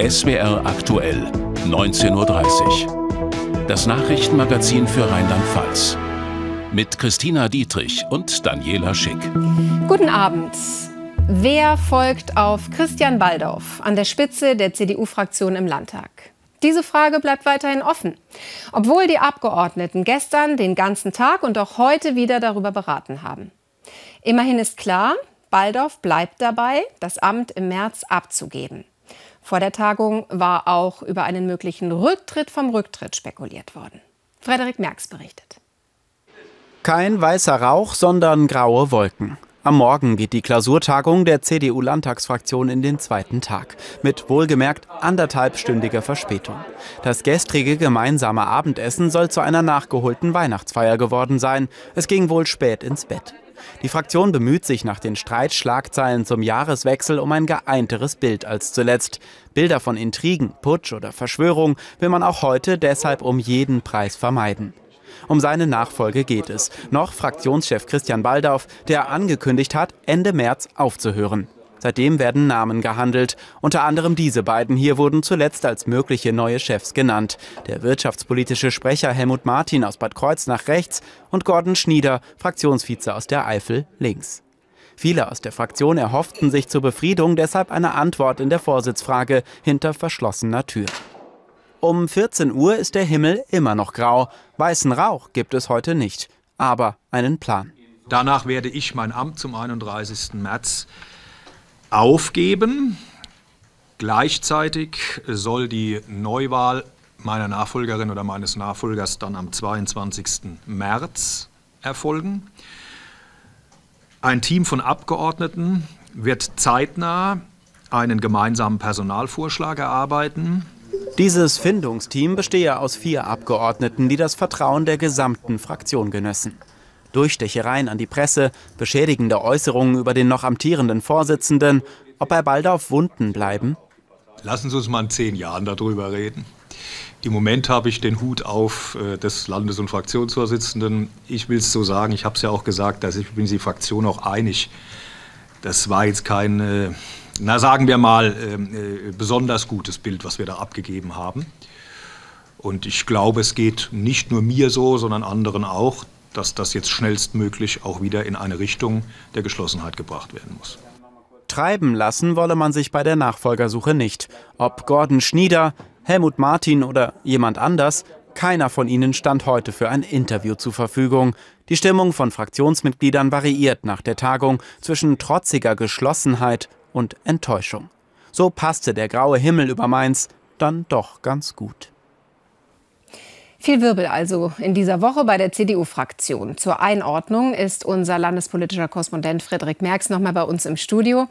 SWR aktuell, 19.30 Uhr. Das Nachrichtenmagazin für Rheinland-Pfalz. Mit Christina Dietrich und Daniela Schick. Guten Abend. Wer folgt auf Christian Baldauf an der Spitze der CDU-Fraktion im Landtag? Diese Frage bleibt weiterhin offen, obwohl die Abgeordneten gestern den ganzen Tag und auch heute wieder darüber beraten haben. Immerhin ist klar, Baldauf bleibt dabei, das Amt im März abzugeben. Vor der Tagung war auch über einen möglichen Rücktritt vom Rücktritt spekuliert worden. Frederik Merks berichtet. Kein weißer Rauch, sondern graue Wolken. Am Morgen geht die Klausurtagung der CDU-Landtagsfraktion in den zweiten Tag. Mit wohlgemerkt anderthalbstündiger Verspätung. Das gestrige gemeinsame Abendessen soll zu einer nachgeholten Weihnachtsfeier geworden sein. Es ging wohl spät ins Bett. Die Fraktion bemüht sich nach den Streitschlagzeilen zum Jahreswechsel um ein geeinteres Bild als zuletzt. Bilder von Intrigen, Putsch oder Verschwörung will man auch heute deshalb um jeden Preis vermeiden. Um seine Nachfolge geht es. Noch Fraktionschef Christian Baldauf, der angekündigt hat, Ende März aufzuhören. Seitdem werden Namen gehandelt. Unter anderem diese beiden hier wurden zuletzt als mögliche neue Chefs genannt. Der wirtschaftspolitische Sprecher Helmut Martin aus Bad Kreuznach rechts und Gordon Schnieder, Fraktionsvize aus der Eifel links. Viele aus der Fraktion erhofften sich zur Befriedung deshalb eine Antwort in der Vorsitzfrage hinter verschlossener Tür. Um 14 Uhr ist der Himmel immer noch grau. Weißen Rauch gibt es heute nicht, aber einen Plan. Danach werde ich mein Amt zum 31. März aufgeben. Gleichzeitig soll die Neuwahl meiner Nachfolgerin oder meines Nachfolgers dann am 22. März erfolgen. Ein Team von Abgeordneten wird zeitnah einen gemeinsamen Personalvorschlag erarbeiten. Dieses Findungsteam bestehe aus vier Abgeordneten, die das Vertrauen der gesamten Fraktion genössen. Durchstechereien an die Presse, beschädigende Äußerungen über den noch amtierenden Vorsitzenden, ob er bald auf Wunden bleiben? Lassen Sie uns mal in zehn Jahren darüber reden. Im Moment habe ich den Hut auf äh, des Landes- und Fraktionsvorsitzenden. Ich will es so sagen, ich habe es ja auch gesagt, dass ich bin die Fraktion auch einig. Das war jetzt kein, äh, na sagen wir mal, ähm, äh, besonders gutes Bild, was wir da abgegeben haben. Und ich glaube, es geht nicht nur mir so, sondern anderen auch, dass das jetzt schnellstmöglich auch wieder in eine Richtung der Geschlossenheit gebracht werden muss. Treiben lassen wolle man sich bei der Nachfolgersuche nicht. Ob Gordon Schnieder, Helmut Martin oder jemand anders, keiner von ihnen stand heute für ein Interview zur Verfügung. Die Stimmung von Fraktionsmitgliedern variiert nach der Tagung zwischen trotziger Geschlossenheit und Enttäuschung. So passte der graue Himmel über Mainz dann doch ganz gut. Viel Wirbel also in dieser Woche bei der CDU-Fraktion. Zur Einordnung ist unser landespolitischer Korrespondent Friedrich Merks noch mal bei uns im Studio.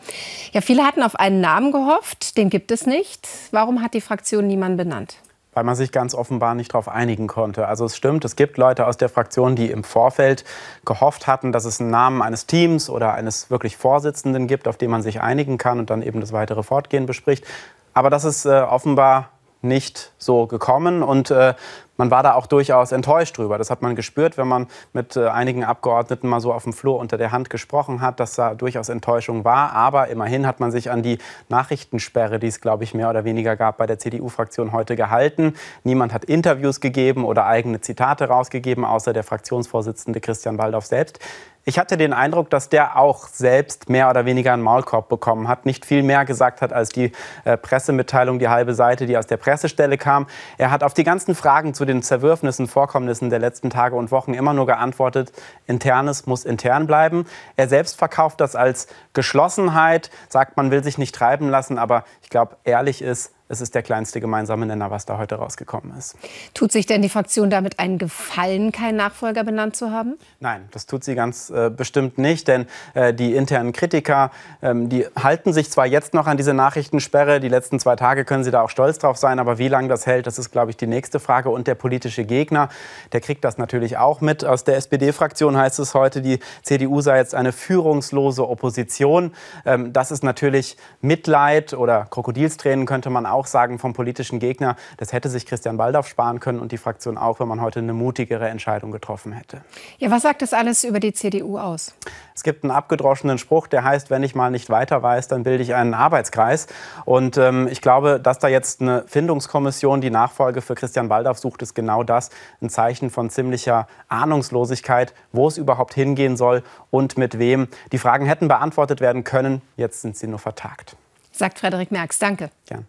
Ja, viele hatten auf einen Namen gehofft, den gibt es nicht. Warum hat die Fraktion niemanden benannt? Weil man sich ganz offenbar nicht darauf einigen konnte. Also es stimmt, es gibt Leute aus der Fraktion, die im Vorfeld gehofft hatten, dass es einen Namen eines Teams oder eines wirklich Vorsitzenden gibt, auf den man sich einigen kann und dann eben das weitere Fortgehen bespricht. Aber das ist äh, offenbar nicht so gekommen und äh, man war da auch durchaus enttäuscht drüber. Das hat man gespürt, wenn man mit äh, einigen Abgeordneten mal so auf dem Flur unter der Hand gesprochen hat, dass da durchaus Enttäuschung war. Aber immerhin hat man sich an die Nachrichtensperre, die es, glaube ich, mehr oder weniger gab, bei der CDU-Fraktion heute gehalten. Niemand hat Interviews gegeben oder eigene Zitate rausgegeben, außer der Fraktionsvorsitzende Christian Waldorf selbst. Ich hatte den Eindruck, dass der auch selbst mehr oder weniger einen Maulkorb bekommen hat, nicht viel mehr gesagt hat als die äh, Pressemitteilung, die halbe Seite, die aus der Pressestelle kam. Er hat auf die ganzen Fragen zu den Zerwürfnissen, Vorkommnissen der letzten Tage und Wochen immer nur geantwortet, Internes muss intern bleiben. Er selbst verkauft das als Geschlossenheit, sagt, man will sich nicht treiben lassen, aber ich glaube, ehrlich ist, es ist der kleinste gemeinsame Nenner, was da heute rausgekommen ist. Tut sich denn die Fraktion damit einen Gefallen, keinen Nachfolger benannt zu haben? Nein, das tut sie ganz äh, bestimmt nicht, denn äh, die internen Kritiker, ähm, die halten sich zwar jetzt noch an diese Nachrichtensperre, die letzten zwei Tage können sie da auch stolz drauf sein, aber wie lange das hält, das ist, glaube ich, die nächste Frage. Und der politische Gegner, der kriegt das natürlich auch mit. Aus der SPD-Fraktion heißt es heute, die CDU sei jetzt eine führungslose Opposition. Ähm, das ist natürlich Mitleid oder Krokodilstränen könnte man auch auch sagen vom politischen Gegner, das hätte sich Christian Waldorf sparen können und die Fraktion auch, wenn man heute eine mutigere Entscheidung getroffen hätte. Ja, was sagt das alles über die CDU aus? Es gibt einen abgedroschenen Spruch, der heißt, wenn ich mal nicht weiter weiß, dann bilde ich einen Arbeitskreis. Und ähm, ich glaube, dass da jetzt eine Findungskommission die Nachfolge für Christian Waldorf sucht, ist genau das. Ein Zeichen von ziemlicher Ahnungslosigkeit, wo es überhaupt hingehen soll und mit wem. Die Fragen hätten beantwortet werden können, jetzt sind sie nur vertagt. Sagt Frederik Merks. Danke. Gern.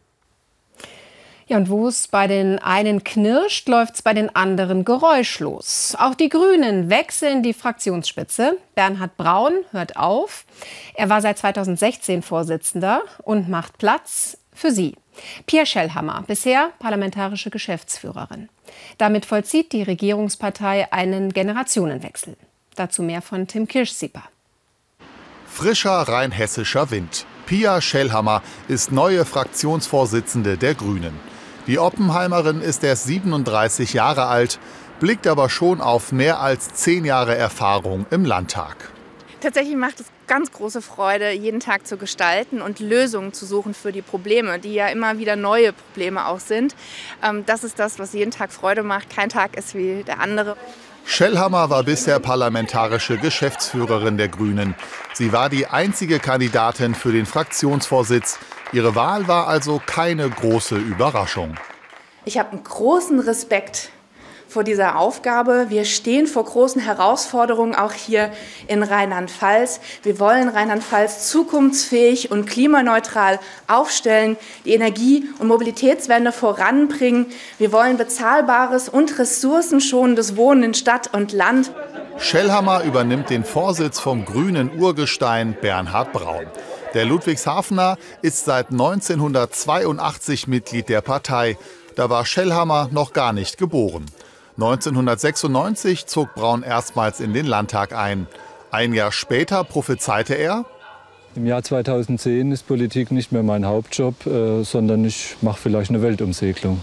Ja, und wo es bei den einen knirscht, läuft es bei den anderen geräuschlos. Auch die Grünen wechseln die Fraktionsspitze. Bernhard Braun hört auf. Er war seit 2016 Vorsitzender und macht Platz für sie. Pierre Schellhammer, bisher parlamentarische Geschäftsführerin. Damit vollzieht die Regierungspartei einen Generationenwechsel. Dazu mehr von Tim Kirschsieper. Frischer rheinhessischer Wind. Pia Schellhammer ist neue Fraktionsvorsitzende der Grünen. Die Oppenheimerin ist erst 37 Jahre alt, blickt aber schon auf mehr als zehn Jahre Erfahrung im Landtag. Tatsächlich macht es ganz große Freude, jeden Tag zu gestalten und Lösungen zu suchen für die Probleme, die ja immer wieder neue Probleme auch sind. Ähm, das ist das, was jeden Tag Freude macht. Kein Tag ist wie der andere. Schellhammer war bisher parlamentarische Geschäftsführerin der Grünen. Sie war die einzige Kandidatin für den Fraktionsvorsitz. Ihre Wahl war also keine große Überraschung. Ich habe einen großen Respekt vor dieser Aufgabe. Wir stehen vor großen Herausforderungen auch hier in Rheinland-Pfalz. Wir wollen Rheinland-Pfalz zukunftsfähig und klimaneutral aufstellen, die Energie- und Mobilitätswende voranbringen. Wir wollen bezahlbares und ressourcenschonendes Wohnen in Stadt und Land. Schellhammer übernimmt den Vorsitz vom grünen Urgestein Bernhard Braun. Der Ludwigshafener ist seit 1982 Mitglied der Partei. Da war Schellhammer noch gar nicht geboren. 1996 zog Braun erstmals in den Landtag ein. Ein Jahr später prophezeite er, im Jahr 2010 ist Politik nicht mehr mein Hauptjob, äh, sondern ich mache vielleicht eine Weltumsegelung.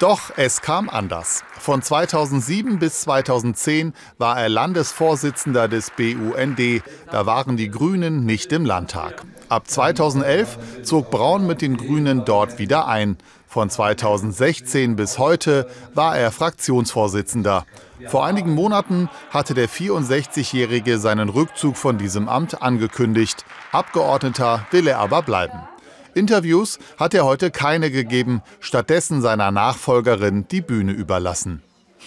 Doch es kam anders. Von 2007 bis 2010 war er Landesvorsitzender des BUND. Da waren die Grünen nicht im Landtag. Ab 2011 zog Braun mit den Grünen dort wieder ein. Von 2016 bis heute war er Fraktionsvorsitzender. Vor einigen Monaten hatte der 64-Jährige seinen Rückzug von diesem Amt angekündigt. Abgeordneter will er aber bleiben. Interviews hat er heute keine gegeben, stattdessen seiner Nachfolgerin die Bühne überlassen.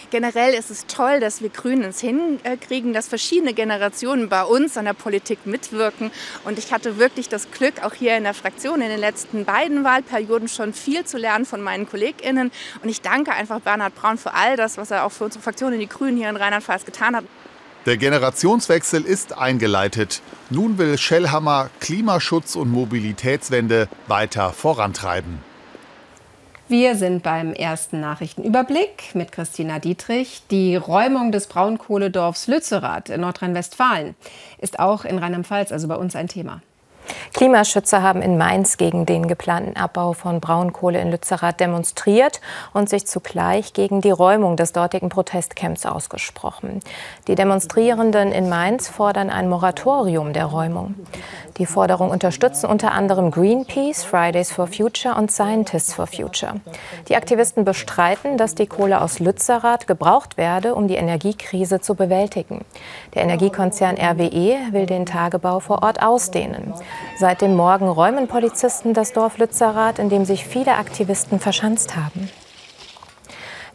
Generell ist es toll, dass wir Grünen es hinkriegen, dass verschiedene Generationen bei uns an der Politik mitwirken. Und ich hatte wirklich das Glück, auch hier in der Fraktion in den letzten beiden Wahlperioden schon viel zu lernen von meinen KollegInnen. Und ich danke einfach Bernhard Braun für all das, was er auch für unsere Fraktion in die Grünen hier in Rheinland-Pfalz getan hat. Der Generationswechsel ist eingeleitet. Nun will Schellhammer Klimaschutz und Mobilitätswende weiter vorantreiben. Wir sind beim ersten Nachrichtenüberblick mit Christina Dietrich. Die Räumung des Braunkohledorfs Lützerath in Nordrhein-Westfalen ist auch in Rheinland-Pfalz, also bei uns, ein Thema. Klimaschützer haben in Mainz gegen den geplanten Abbau von Braunkohle in Lützerath demonstriert und sich zugleich gegen die Räumung des dortigen Protestcamps ausgesprochen. Die Demonstrierenden in Mainz fordern ein Moratorium der Räumung. Die Forderung unterstützen unter anderem Greenpeace, Fridays for Future und Scientists for Future. Die Aktivisten bestreiten, dass die Kohle aus Lützerath gebraucht werde, um die Energiekrise zu bewältigen. Der Energiekonzern RWE will den Tagebau vor Ort ausdehnen. Seit dem Morgen räumen Polizisten das Dorf Lützerath, in dem sich viele Aktivisten verschanzt haben.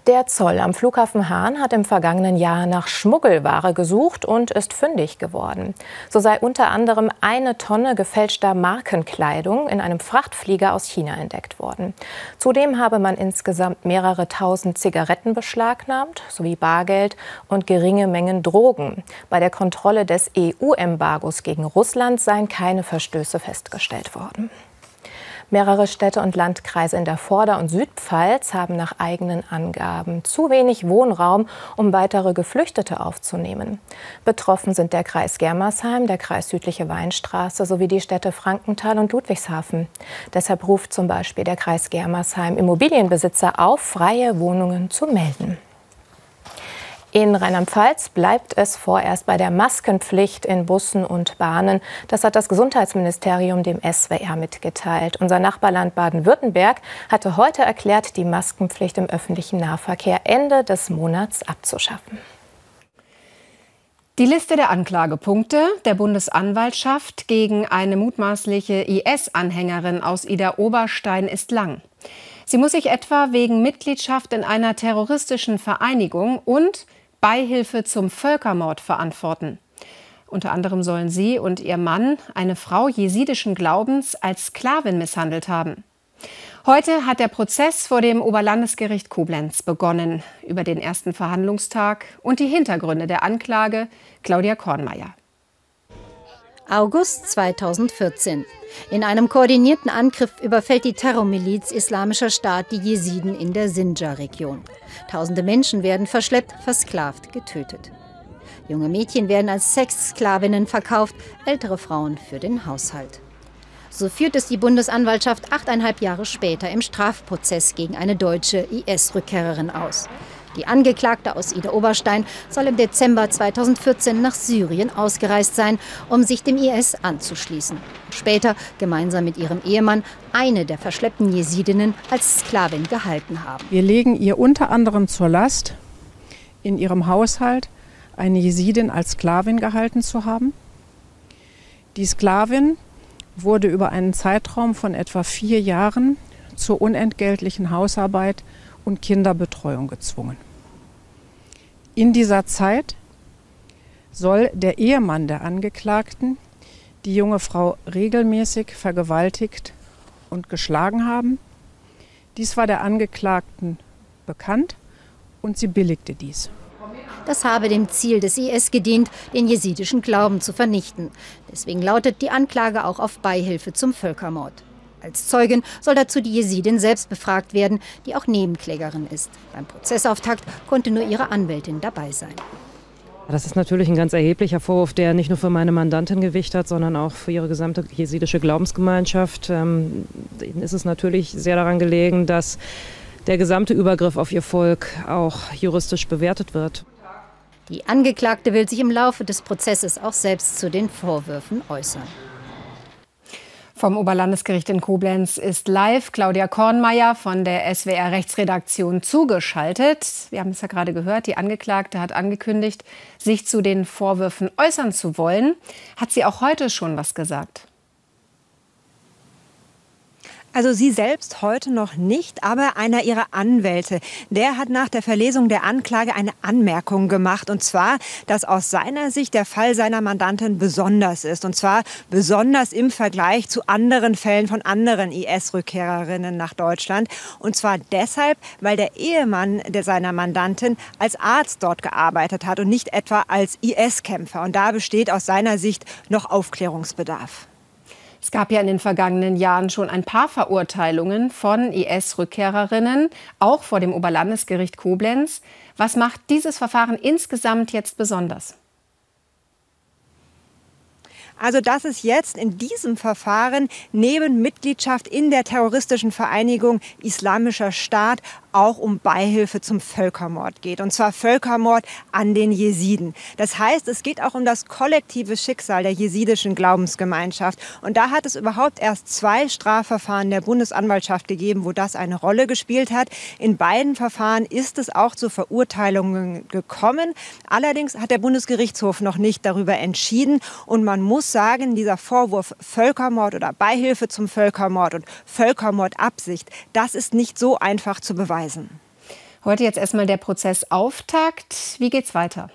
Der Zoll am Flughafen Hahn hat im vergangenen Jahr nach Schmuggelware gesucht und ist fündig geworden. So sei unter anderem eine Tonne gefälschter Markenkleidung in einem Frachtflieger aus China entdeckt worden. Zudem habe man insgesamt mehrere tausend Zigaretten beschlagnahmt, sowie Bargeld und geringe Mengen Drogen. Bei der Kontrolle des EU-Embargos gegen Russland seien keine Verstöße festgestellt worden. Mehrere Städte und Landkreise in der Vorder- und Südpfalz haben nach eigenen Angaben zu wenig Wohnraum, um weitere Geflüchtete aufzunehmen. Betroffen sind der Kreis Germersheim, der Kreis Südliche Weinstraße sowie die Städte Frankenthal und Ludwigshafen. Deshalb ruft zum Beispiel der Kreis Germersheim Immobilienbesitzer auf, freie Wohnungen zu melden. In Rheinland-Pfalz bleibt es vorerst bei der Maskenpflicht in Bussen und Bahnen. Das hat das Gesundheitsministerium dem SWR mitgeteilt. Unser Nachbarland Baden-Württemberg hatte heute erklärt, die Maskenpflicht im öffentlichen Nahverkehr Ende des Monats abzuschaffen. Die Liste der Anklagepunkte der Bundesanwaltschaft gegen eine mutmaßliche IS-Anhängerin aus Ida Oberstein ist lang. Sie muss sich etwa wegen Mitgliedschaft in einer terroristischen Vereinigung und Beihilfe zum Völkermord verantworten. Unter anderem sollen sie und ihr Mann eine Frau jesidischen Glaubens als Sklavin misshandelt haben. Heute hat der Prozess vor dem Oberlandesgericht Koblenz begonnen. Über den ersten Verhandlungstag und die Hintergründe der Anklage Claudia Kornmeier. August 2014. In einem koordinierten Angriff überfällt die Terrormiliz Islamischer Staat die Jesiden in der Sinjar-Region. Tausende Menschen werden verschleppt, versklavt, getötet. Junge Mädchen werden als Sexsklavinnen verkauft, ältere Frauen für den Haushalt. So führt es die Bundesanwaltschaft achteinhalb Jahre später im Strafprozess gegen eine deutsche IS-Rückkehrerin aus. Die Angeklagte aus Ida Oberstein soll im Dezember 2014 nach Syrien ausgereist sein, um sich dem IS anzuschließen. Später gemeinsam mit ihrem Ehemann eine der verschleppten Jesidinnen als Sklavin gehalten haben. Wir legen ihr unter anderem zur Last, in ihrem Haushalt eine Jesidin als Sklavin gehalten zu haben. Die Sklavin wurde über einen Zeitraum von etwa vier Jahren zur unentgeltlichen Hausarbeit und Kinderbetreuung gezwungen. In dieser Zeit soll der Ehemann der Angeklagten die junge Frau regelmäßig vergewaltigt und geschlagen haben. Dies war der Angeklagten bekannt und sie billigte dies. Das habe dem Ziel des IS gedient, den jesidischen Glauben zu vernichten. Deswegen lautet die Anklage auch auf Beihilfe zum Völkermord. Als Zeugin soll dazu die Jesidin selbst befragt werden, die auch Nebenklägerin ist. Beim Prozessauftakt konnte nur ihre Anwältin dabei sein. Das ist natürlich ein ganz erheblicher Vorwurf, der nicht nur für meine Mandantin Gewicht hat, sondern auch für ihre gesamte jesidische Glaubensgemeinschaft. Ähm, ihnen ist es natürlich sehr daran gelegen, dass der gesamte Übergriff auf ihr Volk auch juristisch bewertet wird. Die Angeklagte will sich im Laufe des Prozesses auch selbst zu den Vorwürfen äußern. Vom Oberlandesgericht in Koblenz ist live Claudia Kornmeier von der SWR Rechtsredaktion zugeschaltet. Wir haben es ja gerade gehört, die Angeklagte hat angekündigt, sich zu den Vorwürfen äußern zu wollen. Hat sie auch heute schon was gesagt? Also sie selbst heute noch nicht, aber einer ihrer Anwälte, der hat nach der Verlesung der Anklage eine Anmerkung gemacht. Und zwar, dass aus seiner Sicht der Fall seiner Mandantin besonders ist. Und zwar besonders im Vergleich zu anderen Fällen von anderen IS-Rückkehrerinnen nach Deutschland. Und zwar deshalb, weil der Ehemann der seiner Mandantin als Arzt dort gearbeitet hat und nicht etwa als IS-Kämpfer. Und da besteht aus seiner Sicht noch Aufklärungsbedarf. Es gab ja in den vergangenen Jahren schon ein paar Verurteilungen von IS-Rückkehrerinnen, auch vor dem Oberlandesgericht Koblenz. Was macht dieses Verfahren insgesamt jetzt besonders? Also dass es jetzt in diesem Verfahren neben Mitgliedschaft in der terroristischen Vereinigung Islamischer Staat auch um Beihilfe zum Völkermord geht. Und zwar Völkermord an den Jesiden. Das heißt, es geht auch um das kollektive Schicksal der jesidischen Glaubensgemeinschaft. Und da hat es überhaupt erst zwei Strafverfahren der Bundesanwaltschaft gegeben, wo das eine Rolle gespielt hat. In beiden Verfahren ist es auch zu Verurteilungen gekommen. Allerdings hat der Bundesgerichtshof noch nicht darüber entschieden. Und man muss sagen, dieser Vorwurf Völkermord oder Beihilfe zum Völkermord und Völkermordabsicht, das ist nicht so einfach zu beweisen. Heute jetzt erstmal der Prozessauftakt. Wie geht's weiter?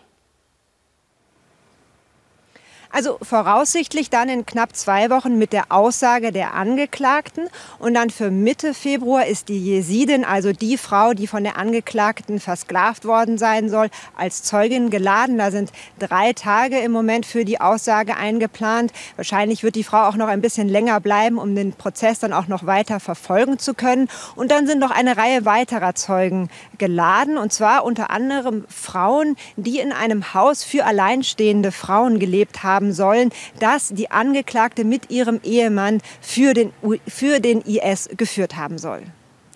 Also voraussichtlich dann in knapp zwei Wochen mit der Aussage der Angeklagten. Und dann für Mitte Februar ist die Jesidin, also die Frau, die von der Angeklagten versklavt worden sein soll, als Zeugin geladen. Da sind drei Tage im Moment für die Aussage eingeplant. Wahrscheinlich wird die Frau auch noch ein bisschen länger bleiben, um den Prozess dann auch noch weiter verfolgen zu können. Und dann sind noch eine Reihe weiterer Zeugen geladen. Und zwar unter anderem Frauen, die in einem Haus für alleinstehende Frauen gelebt haben haben sollen, dass die Angeklagte mit ihrem Ehemann für den, für den IS geführt haben soll.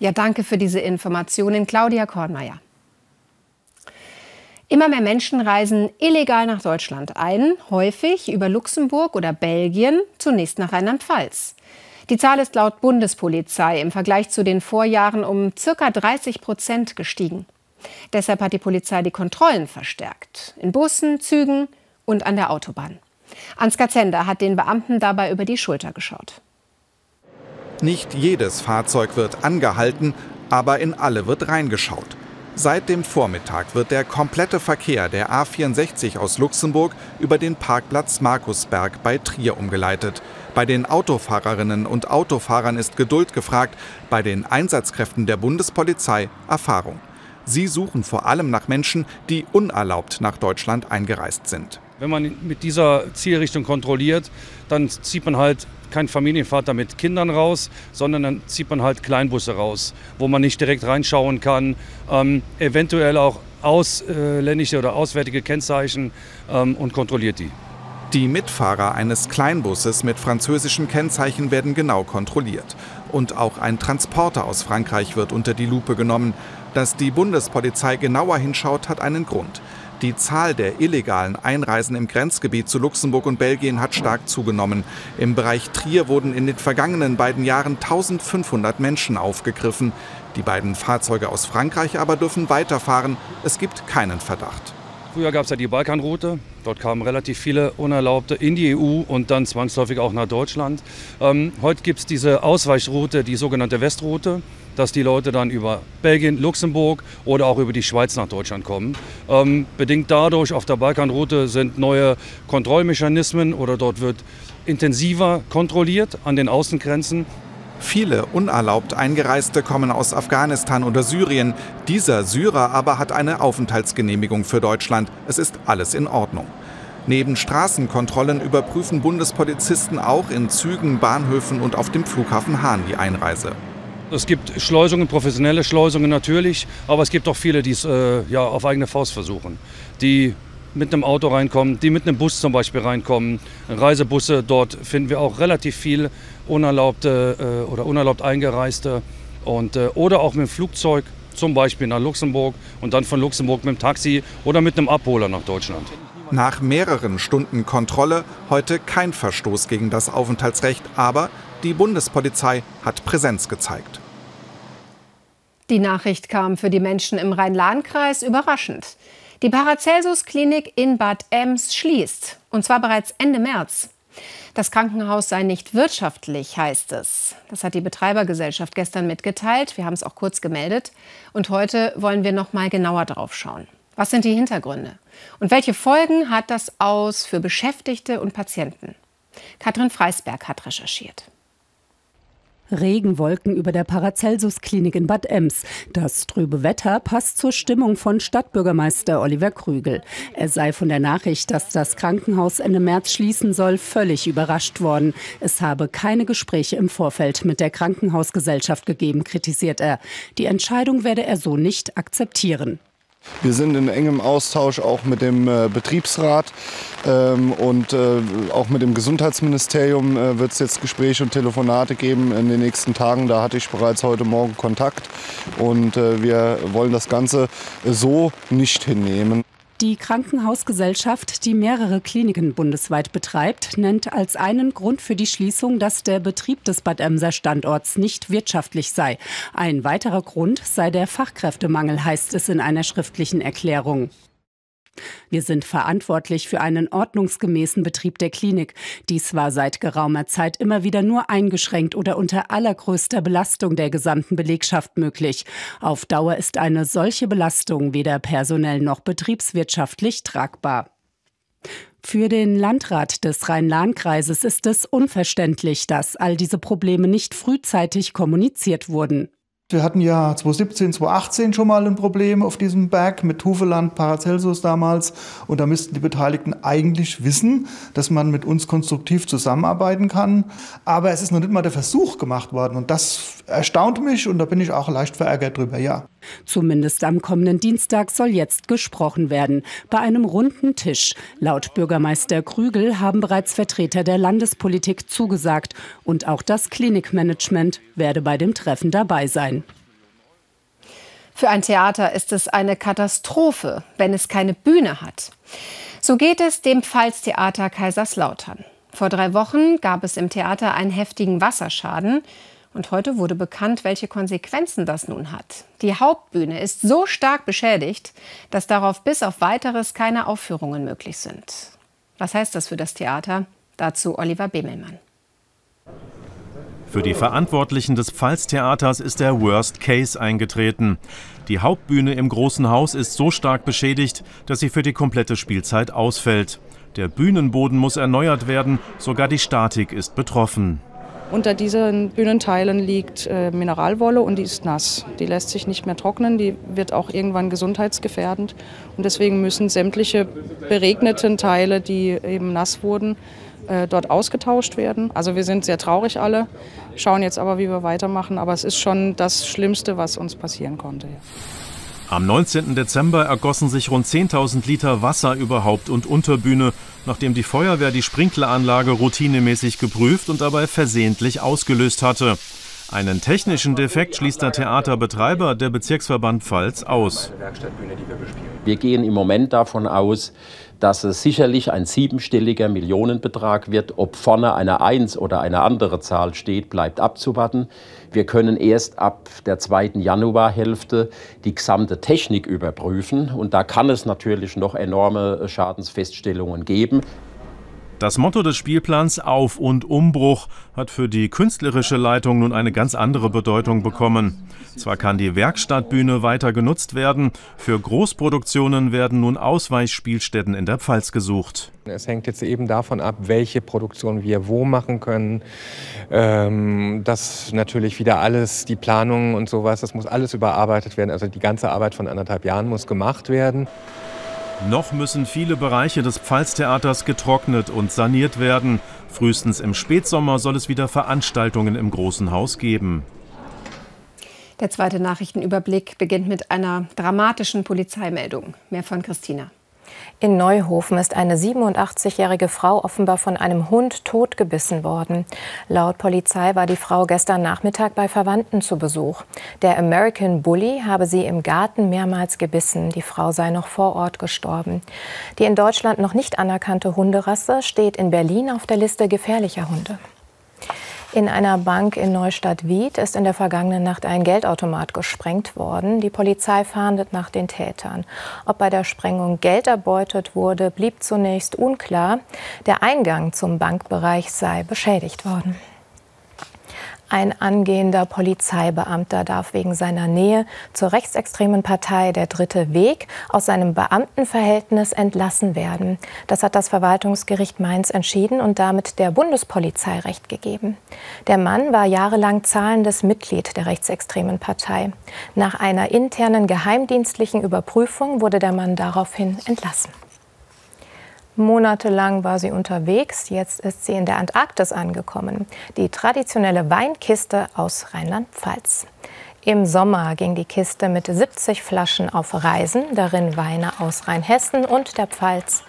Ja, danke für diese Informationen, Claudia Kornmeier. Immer mehr Menschen reisen illegal nach Deutschland ein, häufig über Luxemburg oder Belgien, zunächst nach Rheinland-Pfalz. Die Zahl ist laut Bundespolizei im Vergleich zu den Vorjahren um ca. 30 Prozent gestiegen. Deshalb hat die Polizei die Kontrollen verstärkt. In Bussen, Zügen und an der Autobahn. Ansgar Zender hat den Beamten dabei über die Schulter geschaut. Nicht jedes Fahrzeug wird angehalten, aber in alle wird reingeschaut. Seit dem Vormittag wird der komplette Verkehr der A64 aus Luxemburg über den Parkplatz Markusberg bei Trier umgeleitet. Bei den Autofahrerinnen und Autofahrern ist Geduld gefragt, bei den Einsatzkräften der Bundespolizei Erfahrung. Sie suchen vor allem nach Menschen, die unerlaubt nach Deutschland eingereist sind. Wenn man mit dieser Zielrichtung kontrolliert, dann zieht man halt kein Familienvater mit Kindern raus, sondern dann zieht man halt Kleinbusse raus, wo man nicht direkt reinschauen kann, ähm, eventuell auch ausländische oder auswärtige Kennzeichen ähm, und kontrolliert die. Die Mitfahrer eines Kleinbusses mit französischen Kennzeichen werden genau kontrolliert. Und auch ein Transporter aus Frankreich wird unter die Lupe genommen. Dass die Bundespolizei genauer hinschaut, hat einen Grund. Die Zahl der illegalen Einreisen im Grenzgebiet zu Luxemburg und Belgien hat stark zugenommen. Im Bereich Trier wurden in den vergangenen beiden Jahren 1500 Menschen aufgegriffen. Die beiden Fahrzeuge aus Frankreich aber dürfen weiterfahren. Es gibt keinen Verdacht. Früher gab es ja die Balkanroute. Dort kamen relativ viele Unerlaubte in die EU und dann zwangsläufig auch nach Deutschland. Ähm, heute gibt es diese Ausweichroute, die sogenannte Westroute dass die Leute dann über Belgien, Luxemburg oder auch über die Schweiz nach Deutschland kommen. Ähm, bedingt dadurch auf der Balkanroute sind neue Kontrollmechanismen oder dort wird intensiver kontrolliert an den Außengrenzen. Viele unerlaubt Eingereiste kommen aus Afghanistan oder Syrien. Dieser Syrer aber hat eine Aufenthaltsgenehmigung für Deutschland. Es ist alles in Ordnung. Neben Straßenkontrollen überprüfen Bundespolizisten auch in Zügen, Bahnhöfen und auf dem Flughafen Hahn die Einreise. Es gibt Schleusungen, professionelle Schleusungen natürlich, aber es gibt auch viele, die es äh, ja, auf eigene Faust versuchen. Die mit einem Auto reinkommen, die mit einem Bus zum Beispiel reinkommen. Reisebusse, dort finden wir auch relativ viel unerlaubte äh, oder unerlaubt Eingereiste. Und, äh, oder auch mit dem Flugzeug, zum Beispiel nach Luxemburg und dann von Luxemburg mit dem Taxi oder mit einem Abholer nach Deutschland. Nach mehreren Stunden Kontrolle heute kein Verstoß gegen das Aufenthaltsrecht, aber die Bundespolizei hat Präsenz gezeigt. Die Nachricht kam für die Menschen im Rhein-Lahn-Kreis überraschend. Die Paracelsus-Klinik in Bad Ems schließt, und zwar bereits Ende März. Das Krankenhaus sei nicht wirtschaftlich, heißt es. Das hat die Betreibergesellschaft gestern mitgeteilt. Wir haben es auch kurz gemeldet. Und heute wollen wir noch mal genauer drauf schauen. Was sind die Hintergründe? Und welche Folgen hat das aus für Beschäftigte und Patienten? Katrin Freisberg hat recherchiert. Regenwolken über der Paracelsus-Klinik in Bad Ems. Das trübe Wetter passt zur Stimmung von Stadtbürgermeister Oliver Krügel. Er sei von der Nachricht, dass das Krankenhaus Ende März schließen soll, völlig überrascht worden. Es habe keine Gespräche im Vorfeld mit der Krankenhausgesellschaft gegeben, kritisiert er. Die Entscheidung werde er so nicht akzeptieren. Wir sind in engem Austausch auch mit dem äh, Betriebsrat ähm, und äh, auch mit dem Gesundheitsministerium äh, wird es jetzt Gespräche und Telefonate geben in den nächsten Tagen. Da hatte ich bereits heute Morgen Kontakt und äh, wir wollen das Ganze so nicht hinnehmen. Die Krankenhausgesellschaft, die mehrere Kliniken bundesweit betreibt, nennt als einen Grund für die Schließung, dass der Betrieb des Bad Emser Standorts nicht wirtschaftlich sei. Ein weiterer Grund sei der Fachkräftemangel, heißt es in einer schriftlichen Erklärung. Wir sind verantwortlich für einen ordnungsgemäßen Betrieb der Klinik. Dies war seit geraumer Zeit immer wieder nur eingeschränkt oder unter allergrößter Belastung der gesamten Belegschaft möglich. Auf Dauer ist eine solche Belastung weder personell noch betriebswirtschaftlich tragbar. Für den Landrat des Rhein-Lahn-Kreises ist es unverständlich, dass all diese Probleme nicht frühzeitig kommuniziert wurden. Wir hatten ja 2017, 2018 schon mal ein Problem auf diesem Berg mit Hufeland, Paracelsus damals. Und da müssten die Beteiligten eigentlich wissen, dass man mit uns konstruktiv zusammenarbeiten kann. Aber es ist noch nicht mal der Versuch gemacht worden. Und das erstaunt mich und da bin ich auch leicht verärgert drüber, ja. Zumindest am kommenden Dienstag soll jetzt gesprochen werden. Bei einem runden Tisch. Laut Bürgermeister Krügel haben bereits Vertreter der Landespolitik zugesagt. Und auch das Klinikmanagement werde bei dem Treffen dabei sein. Für ein Theater ist es eine Katastrophe, wenn es keine Bühne hat. So geht es dem Pfalztheater Kaiserslautern. Vor drei Wochen gab es im Theater einen heftigen Wasserschaden. Und heute wurde bekannt, welche Konsequenzen das nun hat. Die Hauptbühne ist so stark beschädigt, dass darauf bis auf weiteres keine Aufführungen möglich sind. Was heißt das für das Theater? Dazu Oliver Bemelmann. Für die Verantwortlichen des Pfalztheaters ist der Worst Case eingetreten. Die Hauptbühne im Großen Haus ist so stark beschädigt, dass sie für die komplette Spielzeit ausfällt. Der Bühnenboden muss erneuert werden, sogar die Statik ist betroffen. Unter diesen Bühnenteilen liegt äh, Mineralwolle und die ist nass. Die lässt sich nicht mehr trocknen, die wird auch irgendwann gesundheitsgefährdend. Und deswegen müssen sämtliche beregneten Teile, die eben nass wurden, äh, dort ausgetauscht werden. Also wir sind sehr traurig alle, schauen jetzt aber, wie wir weitermachen. Aber es ist schon das Schlimmste, was uns passieren konnte. Am 19. Dezember ergossen sich rund 10.000 Liter Wasser über Haupt- und Unterbühne, nachdem die Feuerwehr die Sprinkleranlage routinemäßig geprüft und dabei versehentlich ausgelöst hatte. Einen technischen Defekt schließt der Theaterbetreiber, der Bezirksverband Pfalz, aus. Wir gehen im Moment davon aus, dass es sicherlich ein siebenstelliger Millionenbetrag wird. Ob vorne eine Eins oder eine andere Zahl steht, bleibt abzuwarten. Wir können erst ab der zweiten Januarhälfte die gesamte Technik überprüfen. Und da kann es natürlich noch enorme Schadensfeststellungen geben. Das Motto des Spielplans Auf- und Umbruch hat für die künstlerische Leitung nun eine ganz andere Bedeutung bekommen. Zwar kann die Werkstattbühne weiter genutzt werden, für Großproduktionen werden nun Ausweichspielstätten in der Pfalz gesucht. Es hängt jetzt eben davon ab, welche Produktion wir wo machen können. Ähm, das natürlich wieder alles, die Planungen und sowas, das muss alles überarbeitet werden. Also die ganze Arbeit von anderthalb Jahren muss gemacht werden. Noch müssen viele Bereiche des Pfalztheaters getrocknet und saniert werden. Frühestens im Spätsommer soll es wieder Veranstaltungen im Großen Haus geben. Der zweite Nachrichtenüberblick beginnt mit einer dramatischen Polizeimeldung. Mehr von Christina. In Neuhofen ist eine 87-jährige Frau offenbar von einem Hund totgebissen worden. Laut Polizei war die Frau gestern Nachmittag bei Verwandten zu Besuch. Der American Bully habe sie im Garten mehrmals gebissen. Die Frau sei noch vor Ort gestorben. Die in Deutschland noch nicht anerkannte Hunderasse steht in Berlin auf der Liste gefährlicher Hunde. In einer Bank in Neustadt-Wied ist in der vergangenen Nacht ein Geldautomat gesprengt worden. Die Polizei fahndet nach den Tätern. Ob bei der Sprengung Geld erbeutet wurde, blieb zunächst unklar. Der Eingang zum Bankbereich sei beschädigt worden. Ein angehender Polizeibeamter darf wegen seiner Nähe zur rechtsextremen Partei Der Dritte Weg aus seinem Beamtenverhältnis entlassen werden. Das hat das Verwaltungsgericht Mainz entschieden und damit der Bundespolizei Recht gegeben. Der Mann war jahrelang zahlendes Mitglied der rechtsextremen Partei. Nach einer internen geheimdienstlichen Überprüfung wurde der Mann daraufhin entlassen. Monatelang war sie unterwegs, jetzt ist sie in der Antarktis angekommen. Die traditionelle Weinkiste aus Rheinland-Pfalz. Im Sommer ging die Kiste mit 70 Flaschen auf Reisen, darin Weine aus Rheinhessen und der Pfalz.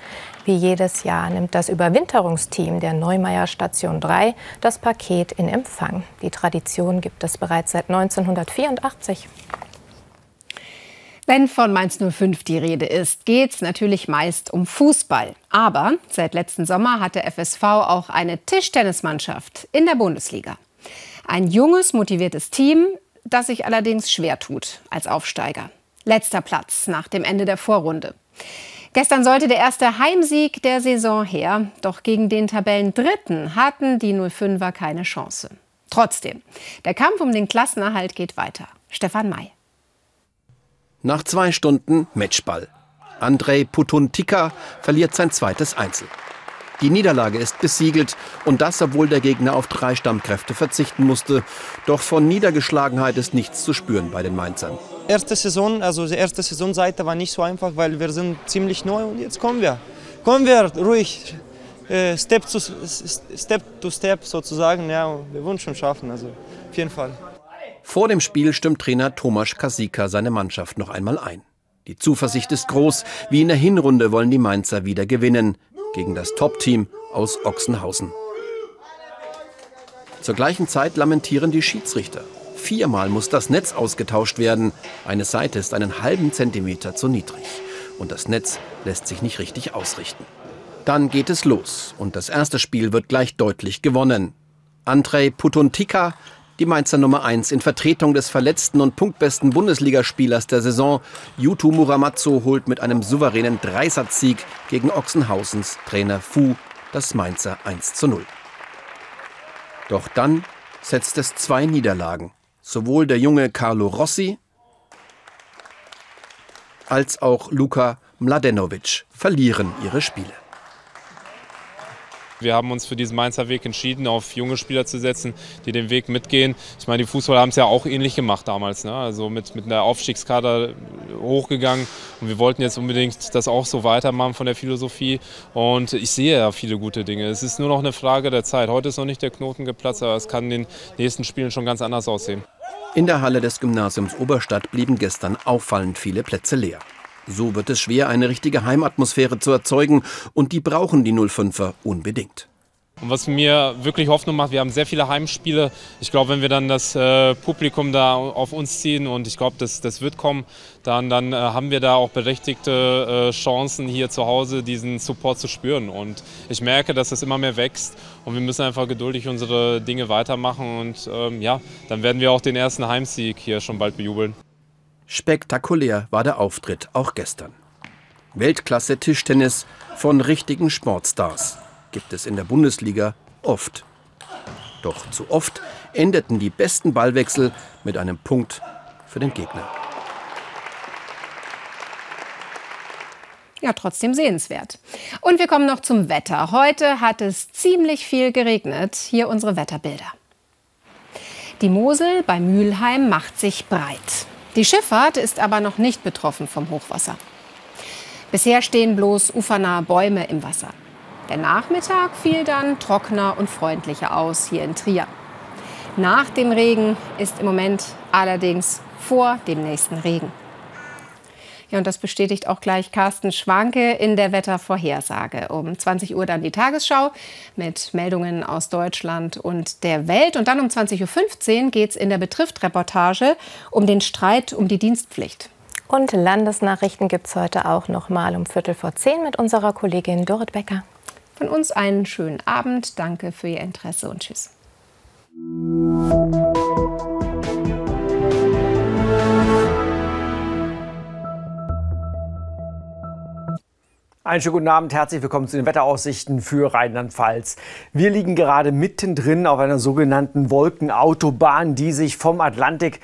Wie jedes Jahr nimmt das Überwinterungsteam der Neumeier Station 3 das Paket in Empfang. Die Tradition gibt es bereits seit 1984. Wenn von Mainz 05 die Rede ist, geht es natürlich meist um Fußball. Aber seit letzten Sommer hat der FSV auch eine Tischtennismannschaft in der Bundesliga. Ein junges, motiviertes Team, das sich allerdings schwer tut als Aufsteiger. Letzter Platz nach dem Ende der Vorrunde. Gestern sollte der erste Heimsieg der Saison her, doch gegen den Tabellendritten hatten die 05er keine Chance. Trotzdem, der Kampf um den Klassenerhalt geht weiter. Stefan May. Nach zwei Stunden Matchball. Andrei Putuntika verliert sein zweites Einzel. Die Niederlage ist besiegelt und das, obwohl der Gegner auf drei Stammkräfte verzichten musste. Doch von Niedergeschlagenheit ist nichts zu spüren bei den Mainzern. Erste Saison, also die erste Saisonseite war nicht so einfach, weil wir sind ziemlich neu und jetzt kommen wir. Kommen wir ruhig, äh, Step, to, Step to Step sozusagen. Ja, wir wollen schon schaffen, also auf jeden Fall. Vor dem Spiel stimmt Trainer Tomasz Kasika seine Mannschaft noch einmal ein. Die Zuversicht ist groß. Wie in der Hinrunde wollen die Mainzer wieder gewinnen. Gegen das Top-Team aus Ochsenhausen. Zur gleichen Zeit lamentieren die Schiedsrichter. Viermal muss das Netz ausgetauscht werden. Eine Seite ist einen halben Zentimeter zu niedrig. Und das Netz lässt sich nicht richtig ausrichten. Dann geht es los und das erste Spiel wird gleich deutlich gewonnen. Andrei Putontika, die Mainzer Nummer 1 in Vertretung des verletzten und punktbesten Bundesligaspielers der Saison, Yutu Muramatsu, holt mit einem souveränen Dreisatzsieg gegen Ochsenhausens Trainer Fu das Mainzer 1 zu 0. Doch dann setzt es zwei Niederlagen. Sowohl der junge Carlo Rossi als auch Luka Mladenovic verlieren ihre Spiele. Wir haben uns für diesen Mainzer Weg entschieden, auf junge Spieler zu setzen, die den Weg mitgehen. Ich meine, die Fußballer haben es ja auch ähnlich gemacht damals. Ne? Also mit, mit einer Aufstiegskader hochgegangen. Und wir wollten jetzt unbedingt das auch so weitermachen von der Philosophie. Und ich sehe ja viele gute Dinge. Es ist nur noch eine Frage der Zeit. Heute ist noch nicht der Knoten geplatzt, aber es kann in den nächsten Spielen schon ganz anders aussehen. In der Halle des Gymnasiums Oberstadt blieben gestern auffallend viele Plätze leer. So wird es schwer, eine richtige Heimatmosphäre zu erzeugen und die brauchen die 05er unbedingt. Und was mir wirklich Hoffnung macht, wir haben sehr viele Heimspiele. Ich glaube, wenn wir dann das äh, Publikum da auf uns ziehen und ich glaube, das, das wird kommen, dann, dann äh, haben wir da auch berechtigte äh, Chancen hier zu Hause diesen Support zu spüren. Und ich merke, dass das immer mehr wächst und wir müssen einfach geduldig unsere Dinge weitermachen und ähm, ja, dann werden wir auch den ersten Heimsieg hier schon bald bejubeln. Spektakulär war der Auftritt auch gestern. Weltklasse Tischtennis von richtigen Sportstars gibt es in der Bundesliga oft. Doch zu oft endeten die besten Ballwechsel mit einem Punkt für den Gegner. Ja, trotzdem sehenswert. Und wir kommen noch zum Wetter. Heute hat es ziemlich viel geregnet. Hier unsere Wetterbilder. Die Mosel bei Mülheim macht sich breit. Die Schifffahrt ist aber noch nicht betroffen vom Hochwasser. Bisher stehen bloß ufernahe Bäume im Wasser. Der Nachmittag fiel dann trockener und freundlicher aus hier in Trier. Nach dem Regen ist im Moment allerdings vor dem nächsten Regen. Ja, und das bestätigt auch gleich Carsten Schwanke in der Wettervorhersage. Um 20 Uhr dann die Tagesschau mit Meldungen aus Deutschland und der Welt. Und dann um 20.15 Uhr geht es in der Betrifft-Reportage um den Streit um die Dienstpflicht. Und Landesnachrichten gibt es heute auch noch mal um Viertel vor zehn mit unserer Kollegin Dorit Becker. Von uns einen schönen Abend. Danke für Ihr Interesse und Tschüss. Einen schönen guten Abend, herzlich willkommen zu den Wetteraussichten für Rheinland-Pfalz. Wir liegen gerade mittendrin auf einer sogenannten Wolkenautobahn, die sich vom Atlantik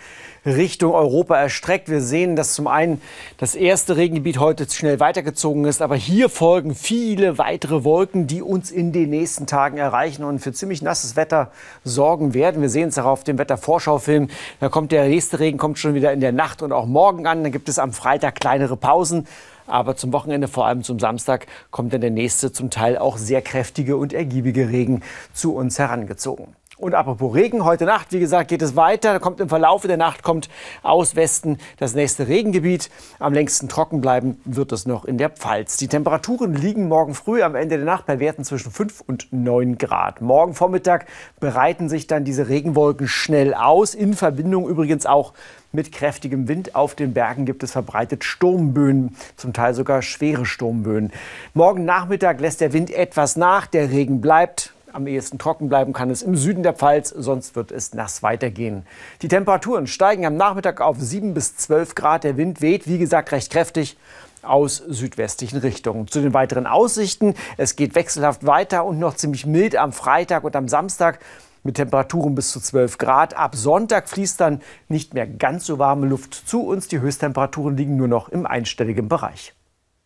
Richtung Europa erstreckt. Wir sehen, dass zum einen das erste Regengebiet heute schnell weitergezogen ist, aber hier folgen viele weitere Wolken, die uns in den nächsten Tagen erreichen und für ziemlich nasses Wetter sorgen werden. Wir sehen es auch auf dem Wettervorschaufilm. Da kommt der nächste Regen kommt schon wieder in der Nacht und auch morgen an. Dann gibt es am Freitag kleinere Pausen. Aber zum Wochenende, vor allem zum Samstag, kommt dann der nächste, zum Teil auch sehr kräftige und ergiebige Regen zu uns herangezogen. Und apropos Regen, heute Nacht, wie gesagt, geht es weiter. Kommt im Verlauf der Nacht kommt aus Westen das nächste Regengebiet. Am längsten trocken bleiben wird es noch in der Pfalz. Die Temperaturen liegen morgen früh am Ende der Nacht bei Werten zwischen 5 und 9 Grad. Morgen Vormittag bereiten sich dann diese Regenwolken schnell aus, in Verbindung übrigens auch mit kräftigem Wind. Auf den Bergen gibt es verbreitet Sturmböen, zum Teil sogar schwere Sturmböen. Morgen Nachmittag lässt der Wind etwas nach, der Regen bleibt am ehesten trocken bleiben kann es im Süden der Pfalz, sonst wird es nass weitergehen. Die Temperaturen steigen am Nachmittag auf 7 bis 12 Grad. Der Wind weht, wie gesagt, recht kräftig aus südwestlichen Richtungen. Zu den weiteren Aussichten. Es geht wechselhaft weiter und noch ziemlich mild am Freitag und am Samstag mit Temperaturen bis zu 12 Grad. Ab Sonntag fließt dann nicht mehr ganz so warme Luft zu uns. Die Höchsttemperaturen liegen nur noch im einstelligen Bereich.